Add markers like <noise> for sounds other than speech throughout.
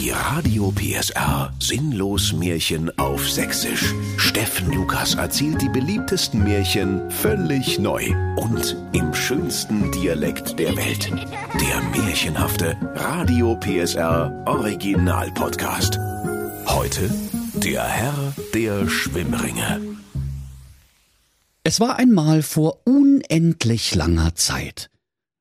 Die Radio PSR Sinnlos Märchen auf Sächsisch. Steffen Lukas erzählt die beliebtesten Märchen völlig neu und im schönsten Dialekt der Welt. Der märchenhafte Radio PSR Original Podcast. Heute der Herr der Schwimmringe. Es war einmal vor unendlich langer Zeit.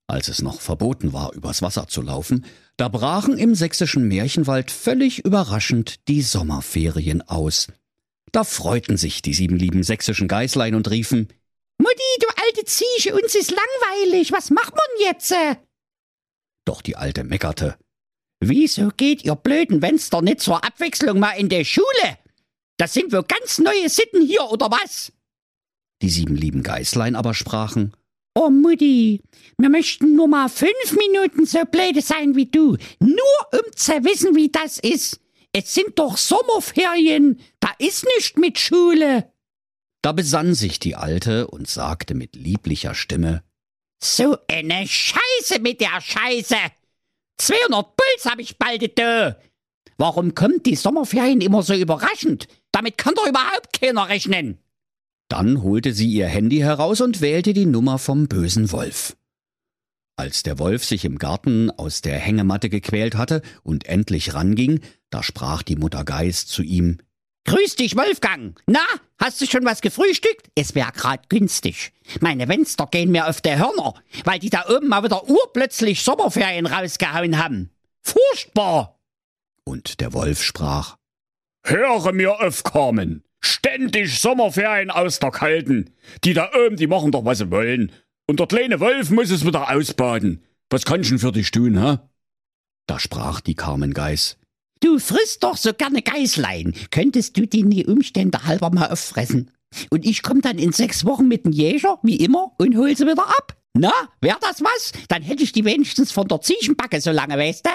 Als es noch verboten war, übers Wasser zu laufen, da brachen im sächsischen Märchenwald völlig überraschend die Sommerferien aus. Da freuten sich die sieben lieben sächsischen Geißlein und riefen Mutti, du alte Ziege, uns ist langweilig, was macht man jetzt? Doch die Alte meckerte. Wieso geht ihr blöden Wenster nicht zur Abwechslung mal in der Schule? Das sind wohl ganz neue Sitten hier, oder was? Die sieben lieben Geißlein aber sprachen Oh Mutti, wir möchten nur mal fünf Minuten so blöde sein wie du, nur um zu wissen, wie das ist. Es sind doch Sommerferien, da ist nicht mit Schule. Da besann sich die Alte und sagte mit lieblicher Stimme, So eine Scheiße mit der Scheiße. 200 Puls hab ich bald da. Warum kommt die Sommerferien immer so überraschend? Damit kann doch überhaupt keiner rechnen. Dann holte sie ihr Handy heraus und wählte die Nummer vom bösen Wolf. Als der Wolf sich im Garten aus der Hängematte gequält hatte und endlich ranging, da sprach die Mutter Geiß zu ihm Grüß dich, Wolfgang. Na, hast du schon was gefrühstückt? Es wär grad günstig. Meine Wenster gehen mir auf die Hörner, weil die da oben mal wieder urplötzlich Sommerferien rausgehauen haben. Furchtbar! Und der Wolf sprach Höre mir auf, Carmen. Ständig Sommerferien aus der Kalten. Die da oben, die machen doch, was sie wollen. Und der kleine Wolf muss es wieder ausbaden. Was kann ich denn für dich tun, hä? Da sprach die Carmen Geiß. Du frisst doch so gerne Geißlein. Könntest du die die Umstände halber mal auffressen? Und ich komm dann in sechs Wochen mit dem Jäger, wie immer, und hol sie wieder ab. Na, wär das was? Dann hätte ich die wenigstens von der Ziegenbacke so lange, weißt du?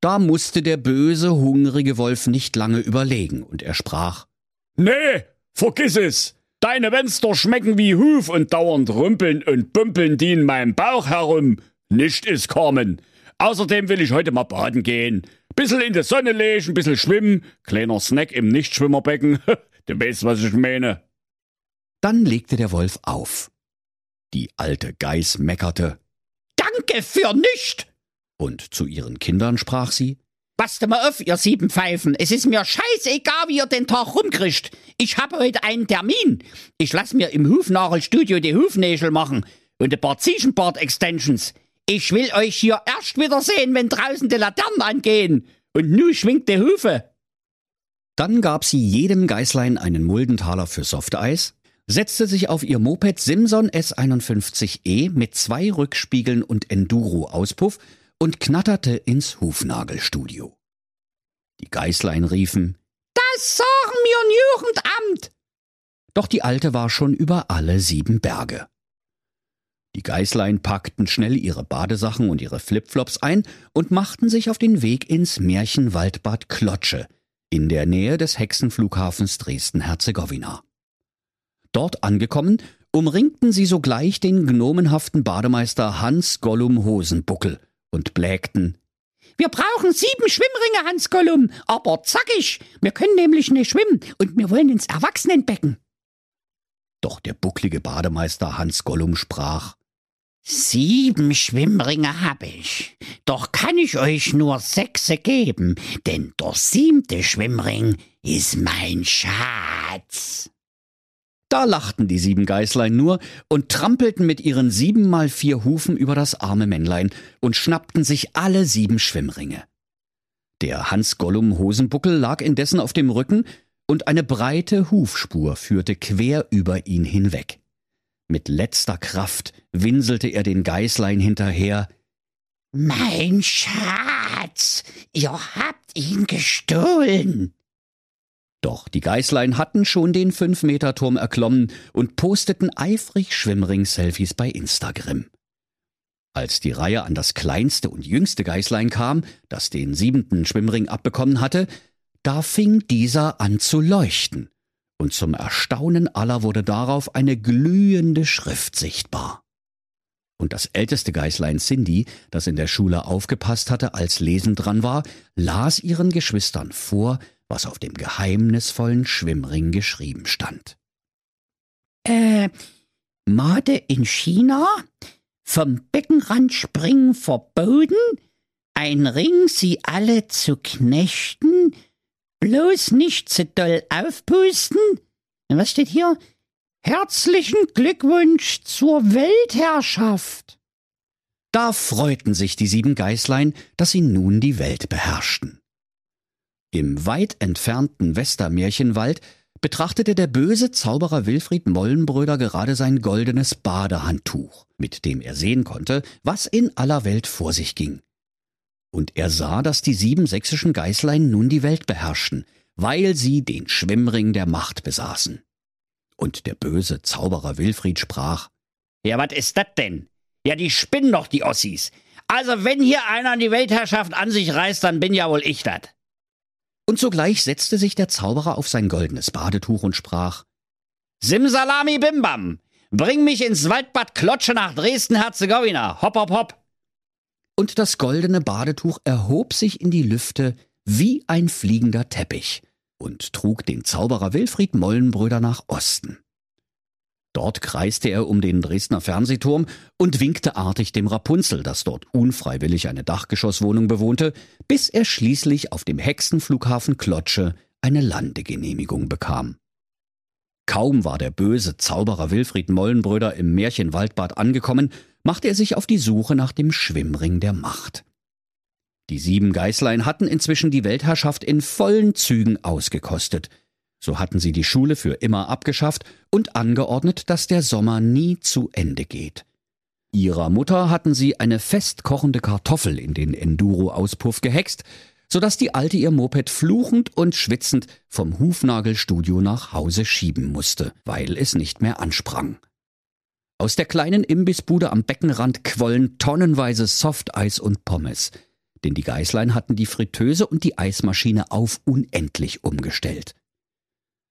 Da musste der böse, hungrige Wolf nicht lange überlegen, und er sprach Nee, vergiss es. Deine Wenster schmecken wie Huf und dauernd rumpeln und bumpeln die in meinem Bauch herum. Nicht ist Carmen. Außerdem will ich heute mal baden gehen. Bissel in der Sonne legen, bissel schwimmen, kleiner Snack im Nichtschwimmerbecken. <laughs> du weißt, was ich meine. Dann legte der Wolf auf. Die alte Geiß meckerte. Danke für nicht! Und zu ihren Kindern sprach sie. Passt mal auf, ihr sieben Pfeifen. Es ist mir scheißegal, wie ihr den Tag rumkriegt. Ich habe heute einen Termin. Ich lass mir im Hufnagelstudio die Hufnägel machen und ein paar Ziegenbart-Extensions. Ich will euch hier erst wiedersehen, wenn draußen die Laternen angehen. Und nu schwingt die Hufe. Dann gab sie jedem Geißlein einen Muldenthaler für Softeis, setzte sich auf ihr Moped Simson S51E mit zwei Rückspiegeln und Enduro-Auspuff und knatterte ins Hufnagelstudio. Die Geißlein riefen, Das sagen mir Jugendamt! Doch die Alte war schon über alle sieben Berge. Die Geißlein packten schnell ihre Badesachen und ihre Flipflops ein und machten sich auf den Weg ins Märchenwaldbad Klotsche in der Nähe des Hexenflughafens Dresden-Herzegowina. Dort angekommen, umringten sie sogleich den gnomenhaften Bademeister Hans Gollum Hosenbuckel und blägten. Wir brauchen sieben Schwimmringe, Hans Gollum, aber zackig. Wir können nämlich nicht schwimmen und wir wollen ins Erwachsenenbecken. Doch der bucklige Bademeister Hans Gollum sprach. Sieben Schwimmringe hab ich, doch kann ich euch nur sechse geben, denn der siebte Schwimmring ist mein Schatz. Da lachten die sieben Geißlein nur und trampelten mit ihren sieben mal vier Hufen über das arme Männlein und schnappten sich alle sieben Schwimmringe. Der Hans Gollum Hosenbuckel lag indessen auf dem Rücken und eine breite Hufspur führte quer über ihn hinweg. Mit letzter Kraft winselte er den Geißlein hinterher. Mein Schatz, ihr habt ihn gestohlen. Doch die Geißlein hatten schon den Fünf-Meter-Turm erklommen und posteten eifrig Schwimmring-Selfies bei Instagram. Als die Reihe an das kleinste und jüngste Geißlein kam, das den siebenten Schwimmring abbekommen hatte, da fing dieser an zu leuchten und zum Erstaunen aller wurde darauf eine glühende Schrift sichtbar. Und das älteste Geißlein Cindy, das in der Schule aufgepasst hatte, als Lesen dran war, las ihren Geschwistern vor, was auf dem geheimnisvollen Schwimmring geschrieben stand. Äh, Made in China? Vom Beckenrand springen verboten? Ein Ring, sie alle zu knechten? Bloß nicht zu doll aufpusten? Was steht hier? Herzlichen Glückwunsch zur Weltherrschaft. Da freuten sich die sieben Geißlein, dass sie nun die Welt beherrschten. Im weit entfernten Westermärchenwald betrachtete der böse Zauberer Wilfried Mollenbröder gerade sein goldenes Badehandtuch, mit dem er sehen konnte, was in aller Welt vor sich ging. Und er sah, dass die sieben sächsischen Geißlein nun die Welt beherrschten, weil sie den Schwimmring der Macht besaßen. Und der böse Zauberer Wilfried sprach, Ja, was ist das denn? Ja, die spinnen doch, die Ossis. Also, wenn hier einer die Weltherrschaft an sich reißt, dann bin ja wohl ich das. Und sogleich setzte sich der Zauberer auf sein goldenes Badetuch und sprach, Simsalami Bimbam, bring mich ins Waldbad Klotsche nach Dresden-Herzegowina, hopp, hopp, hopp. Und das goldene Badetuch erhob sich in die Lüfte wie ein fliegender Teppich und trug den Zauberer Wilfried Mollenbröder nach Osten. Dort kreiste er um den Dresdner Fernsehturm und winkte artig dem Rapunzel, das dort unfreiwillig eine Dachgeschosswohnung bewohnte, bis er schließlich auf dem Hexenflughafen Klotsche eine Landegenehmigung bekam. Kaum war der böse Zauberer Wilfried Mollenbröder im Märchenwaldbad angekommen, machte er sich auf die Suche nach dem Schwimmring der Macht. Die sieben Geißlein hatten inzwischen die Weltherrschaft in vollen Zügen ausgekostet. So hatten sie die Schule für immer abgeschafft und angeordnet, dass der Sommer nie zu Ende geht. Ihrer Mutter hatten sie eine fest kochende Kartoffel in den Enduro-Auspuff gehext, so dass die Alte ihr Moped fluchend und schwitzend vom Hufnagelstudio nach Hause schieben musste, weil es nicht mehr ansprang. Aus der kleinen Imbissbude am Beckenrand quollen tonnenweise Softeis und Pommes, denn die Geißlein hatten die Fritteuse und die Eismaschine auf unendlich umgestellt.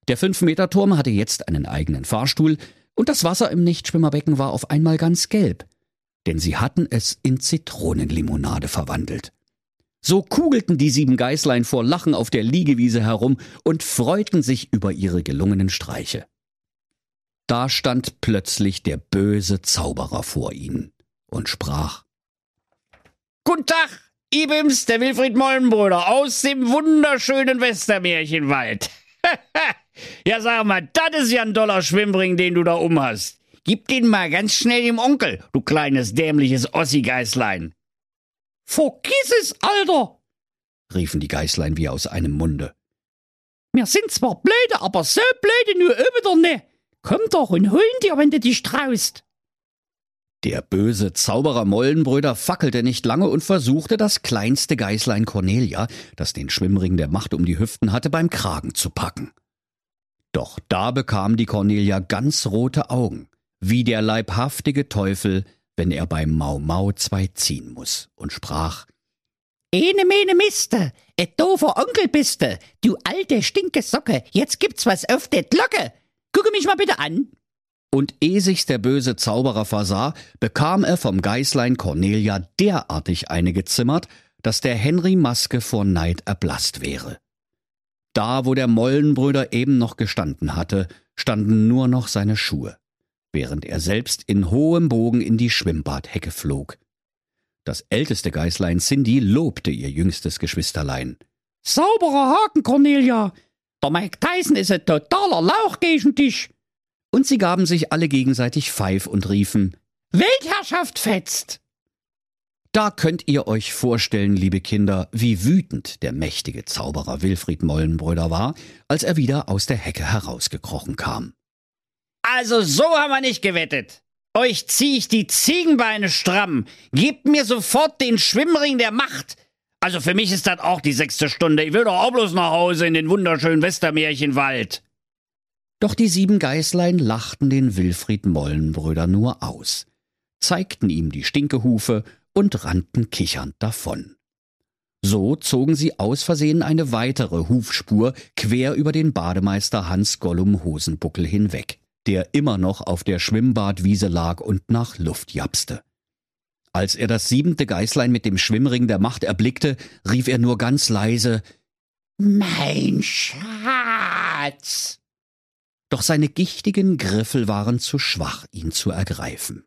Der Fünf-Meter-Turm hatte jetzt einen eigenen Fahrstuhl und das Wasser im Nichtschwimmerbecken war auf einmal ganz gelb, denn sie hatten es in Zitronenlimonade verwandelt. So kugelten die sieben Geißlein vor Lachen auf der Liegewiese herum und freuten sich über ihre gelungenen Streiche. Da stand plötzlich der böse Zauberer vor ihnen und sprach Guten Tag, Ibims, der Wilfried Mollenbrüder aus dem wunderschönen Westermärchenwald. <laughs> ja, sag mal, das ist ja ein doller Schwimmring, den du da um hast. Gib den mal ganz schnell dem Onkel, du kleines dämliches Ossi-Geißlein. Vergiss es, Alter, riefen die Geißlein wie aus einem Munde. Wir sind zwar blöde, aber so blöde nur wieder ne. Komm doch und hol ihn dir, wenn du dich traust. Der böse Zauberer Mollenbröder fackelte nicht lange und versuchte, das kleinste Geißlein Cornelia, das den Schwimmring der Macht um die Hüften hatte, beim Kragen zu packen. Doch da bekam die Cornelia ganz rote Augen, wie der leibhaftige Teufel, wenn er beim Mau Mau zwei ziehen muss, und sprach Ene mene Miste, et doofer Onkel biste, du alte stinke Socke, jetzt gibt's was auf der Glocke. Gucke mich mal bitte an. Und ehe sich's der böse Zauberer versah, bekam er vom Geißlein Cornelia derartig eine gezimmert, dass der Henry Maske vor Neid erblasst wäre. Da, wo der Mollenbrüder eben noch gestanden hatte, standen nur noch seine Schuhe, während er selbst in hohem Bogen in die Schwimmbadhecke flog. Das älteste Geißlein Cindy lobte ihr jüngstes Geschwisterlein. Sauberer Haken, Cornelia. Der Mike Tyson ist ein totaler Lauch gegen dich und sie gaben sich alle gegenseitig Pfeif und riefen Weltherrschaft fetzt. Da könnt ihr euch vorstellen, liebe Kinder, wie wütend der mächtige Zauberer Wilfried Mollenbröder war, als er wieder aus der Hecke herausgekrochen kam. Also so haben wir nicht gewettet. Euch zieh ich die Ziegenbeine stramm. Gebt mir sofort den Schwimmring der Macht. Also für mich ist das auch die sechste Stunde. Ich will doch auch bloß nach Hause in den wunderschönen Westermärchenwald. Doch die sieben Geißlein lachten den Wilfried Mollenbrüder nur aus, zeigten ihm die Stinkehufe und rannten kichernd davon. So zogen sie aus Versehen eine weitere Hufspur quer über den Bademeister Hans Gollum Hosenbuckel hinweg, der immer noch auf der Schwimmbadwiese lag und nach Luft japste. Als er das siebente Geißlein mit dem Schwimmring der Macht erblickte, rief er nur ganz leise Mein Schatz. Doch seine gichtigen Griffel waren zu schwach, ihn zu ergreifen.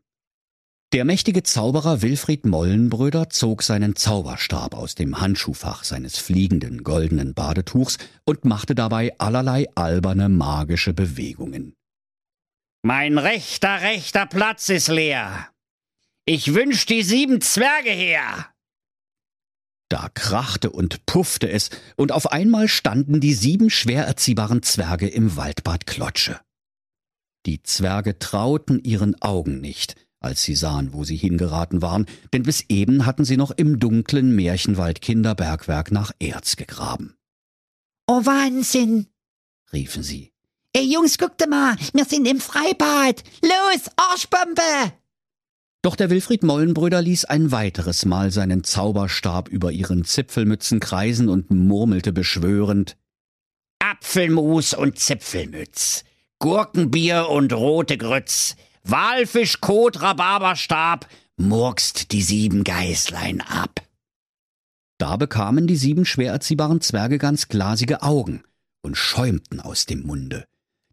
Der mächtige Zauberer Wilfried Mollenbröder zog seinen Zauberstab aus dem Handschuhfach seines fliegenden goldenen Badetuchs und machte dabei allerlei alberne magische Bewegungen. Mein rechter, rechter Platz ist leer. Ich wünsch die sieben Zwerge her. Da krachte und puffte es, und auf einmal standen die sieben schwer erziehbaren Zwerge im Waldbad Klotsche. Die Zwerge trauten ihren Augen nicht, als sie sahen, wo sie hingeraten waren, denn bis eben hatten sie noch im dunklen Märchenwald Kinderbergwerk nach Erz gegraben. Oh Wahnsinn, riefen sie. Ey Jungs, guckt mal, wir sind im Freibad. Los, Arschbombe! Doch der Wilfried Mollenbrüder ließ ein weiteres Mal seinen Zauberstab über ihren Zipfelmützen kreisen und murmelte beschwörend Apfelmus und Zipfelmütz, Gurkenbier und rote Grütz, Walfisch, Kot, Rhabarberstab, murkst die sieben Geißlein ab. Da bekamen die sieben schwer erziehbaren Zwerge ganz glasige Augen und schäumten aus dem Munde,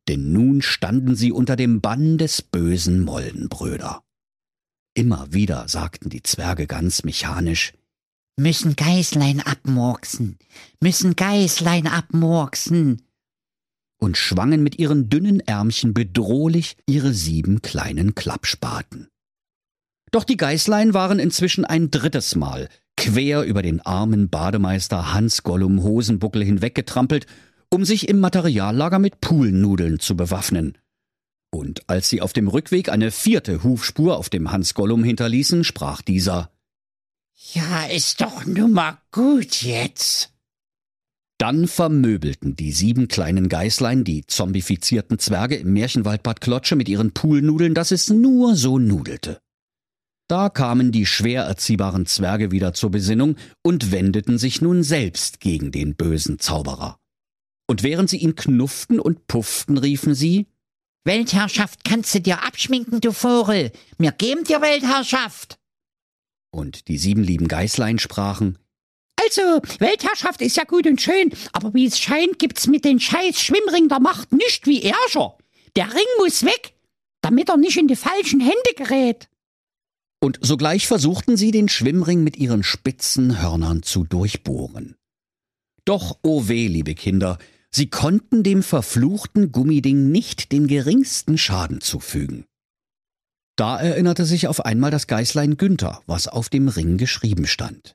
denn nun standen sie unter dem Bann des bösen Moldenbröder. Immer wieder sagten die Zwerge ganz mechanisch Müssen Geißlein abmurksen, müssen Geißlein abmurksen und schwangen mit ihren dünnen Ärmchen bedrohlich ihre sieben kleinen Klappspaten. Doch die Geißlein waren inzwischen ein drittes Mal quer über den armen Bademeister Hans Gollum Hosenbuckel hinweggetrampelt, um sich im Materiallager mit Poolnudeln zu bewaffnen. Und als sie auf dem Rückweg eine vierte Hufspur auf dem Hans Gollum hinterließen, sprach dieser Ja, ist doch nun mal gut jetzt. Dann vermöbelten die sieben kleinen Geißlein die zombifizierten Zwerge im Märchenwaldbad Klotsche mit ihren Poolnudeln, dass es nur so nudelte. Da kamen die schwer erziehbaren Zwerge wieder zur Besinnung und wendeten sich nun selbst gegen den bösen Zauberer. Und während sie ihn knufften und pufften, riefen sie Weltherrschaft kannst du dir abschminken, du Vogel. Wir geben dir Weltherrschaft. Und die sieben lieben Geißlein sprachen also, Weltherrschaft ist ja gut und schön, aber wie es scheint, gibt's mit den scheiß Schwimmring der Macht nicht wie Ärger. Der Ring muss weg, damit er nicht in die falschen Hände gerät. Und sogleich versuchten sie, den Schwimmring mit ihren spitzen Hörnern zu durchbohren. Doch, o oh weh, liebe Kinder, sie konnten dem verfluchten Gummiding nicht den geringsten Schaden zufügen. Da erinnerte sich auf einmal das Geißlein Günther, was auf dem Ring geschrieben stand.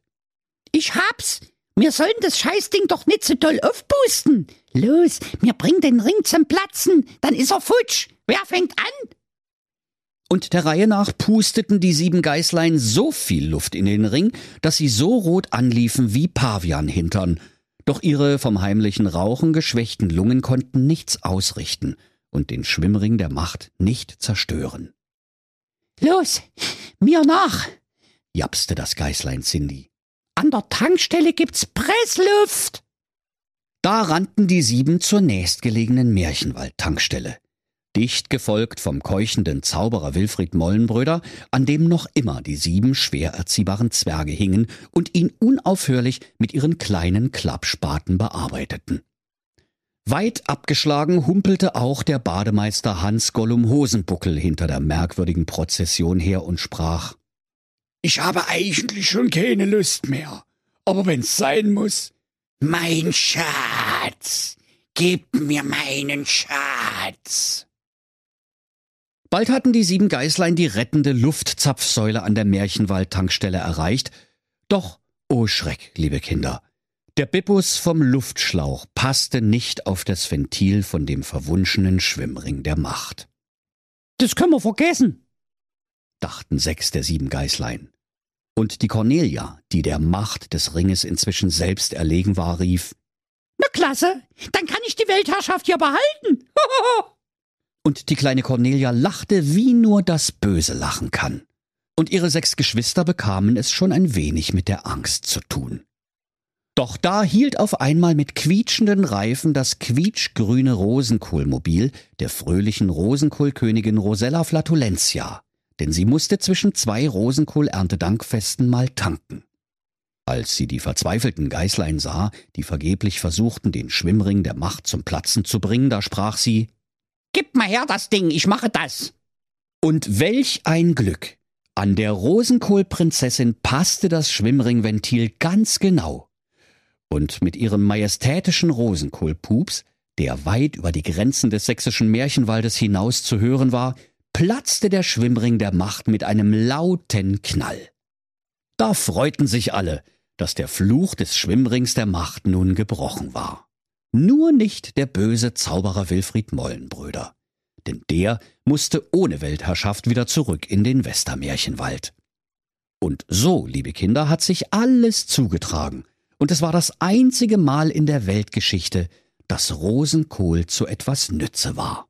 Ich hab's. Wir sollen das Scheißding doch nicht so doll aufpusten. Los, mir bringen den Ring zum Platzen, dann ist er futsch. Wer fängt an? Und der Reihe nach pusteten die sieben Geißlein so viel Luft in den Ring, dass sie so rot anliefen wie Pavianhintern. Doch ihre vom heimlichen Rauchen geschwächten Lungen konnten nichts ausrichten und den Schwimmring der Macht nicht zerstören. Los, mir nach, japste das Geißlein Cindy. An der Tankstelle gibt's Pressluft. Da rannten die sieben zur nächstgelegenen Märchenwald-Tankstelle. Dicht gefolgt vom keuchenden Zauberer Wilfried Mollenbröder, an dem noch immer die sieben schwer erziehbaren Zwerge hingen und ihn unaufhörlich mit ihren kleinen Klappspaten bearbeiteten. Weit abgeschlagen humpelte auch der Bademeister Hans Gollum Hosenbuckel hinter der merkwürdigen Prozession her und sprach ich habe eigentlich schon keine Lust mehr. Aber wenn's sein muss. Mein Schatz, gib mir meinen Schatz. Bald hatten die sieben Geißlein die rettende Luftzapfsäule an der Märchenwald-Tankstelle erreicht. Doch, oh Schreck, liebe Kinder, der Bippus vom Luftschlauch passte nicht auf das Ventil von dem verwunschenen Schwimmring der Macht. Das können wir vergessen, dachten sechs der sieben Geißlein. Und die Cornelia, die der Macht des Ringes inzwischen selbst erlegen war, rief Na klasse, dann kann ich die Weltherrschaft ja behalten. <laughs> Und die kleine Cornelia lachte, wie nur das Böse lachen kann. Und ihre sechs Geschwister bekamen es schon ein wenig mit der Angst zu tun. Doch da hielt auf einmal mit quietschenden Reifen das quietschgrüne Rosenkohlmobil der fröhlichen Rosenkohlkönigin Rosella Flatulentia denn sie musste zwischen zwei Rosenkohl-Erntedankfesten mal tanken. Als sie die verzweifelten Geißlein sah, die vergeblich versuchten, den Schwimmring der Macht zum Platzen zu bringen, da sprach sie Gib mal her das Ding, ich mache das. Und welch ein Glück! An der Rosenkohlprinzessin passte das Schwimmringventil ganz genau. Und mit ihrem majestätischen Rosenkohlpups, der weit über die Grenzen des sächsischen Märchenwaldes hinaus zu hören war, platzte der Schwimmring der Macht mit einem lauten Knall. Da freuten sich alle, dass der Fluch des Schwimmrings der Macht nun gebrochen war. Nur nicht der böse Zauberer Wilfried Mollenbröder. Denn der musste ohne Weltherrschaft wieder zurück in den Westermärchenwald. Und so, liebe Kinder, hat sich alles zugetragen. Und es war das einzige Mal in der Weltgeschichte, dass Rosenkohl zu etwas Nütze war.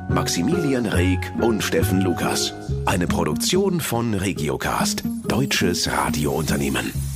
Maximilian Reg und Steffen Lukas. Eine Produktion von Regiocast, deutsches Radiounternehmen.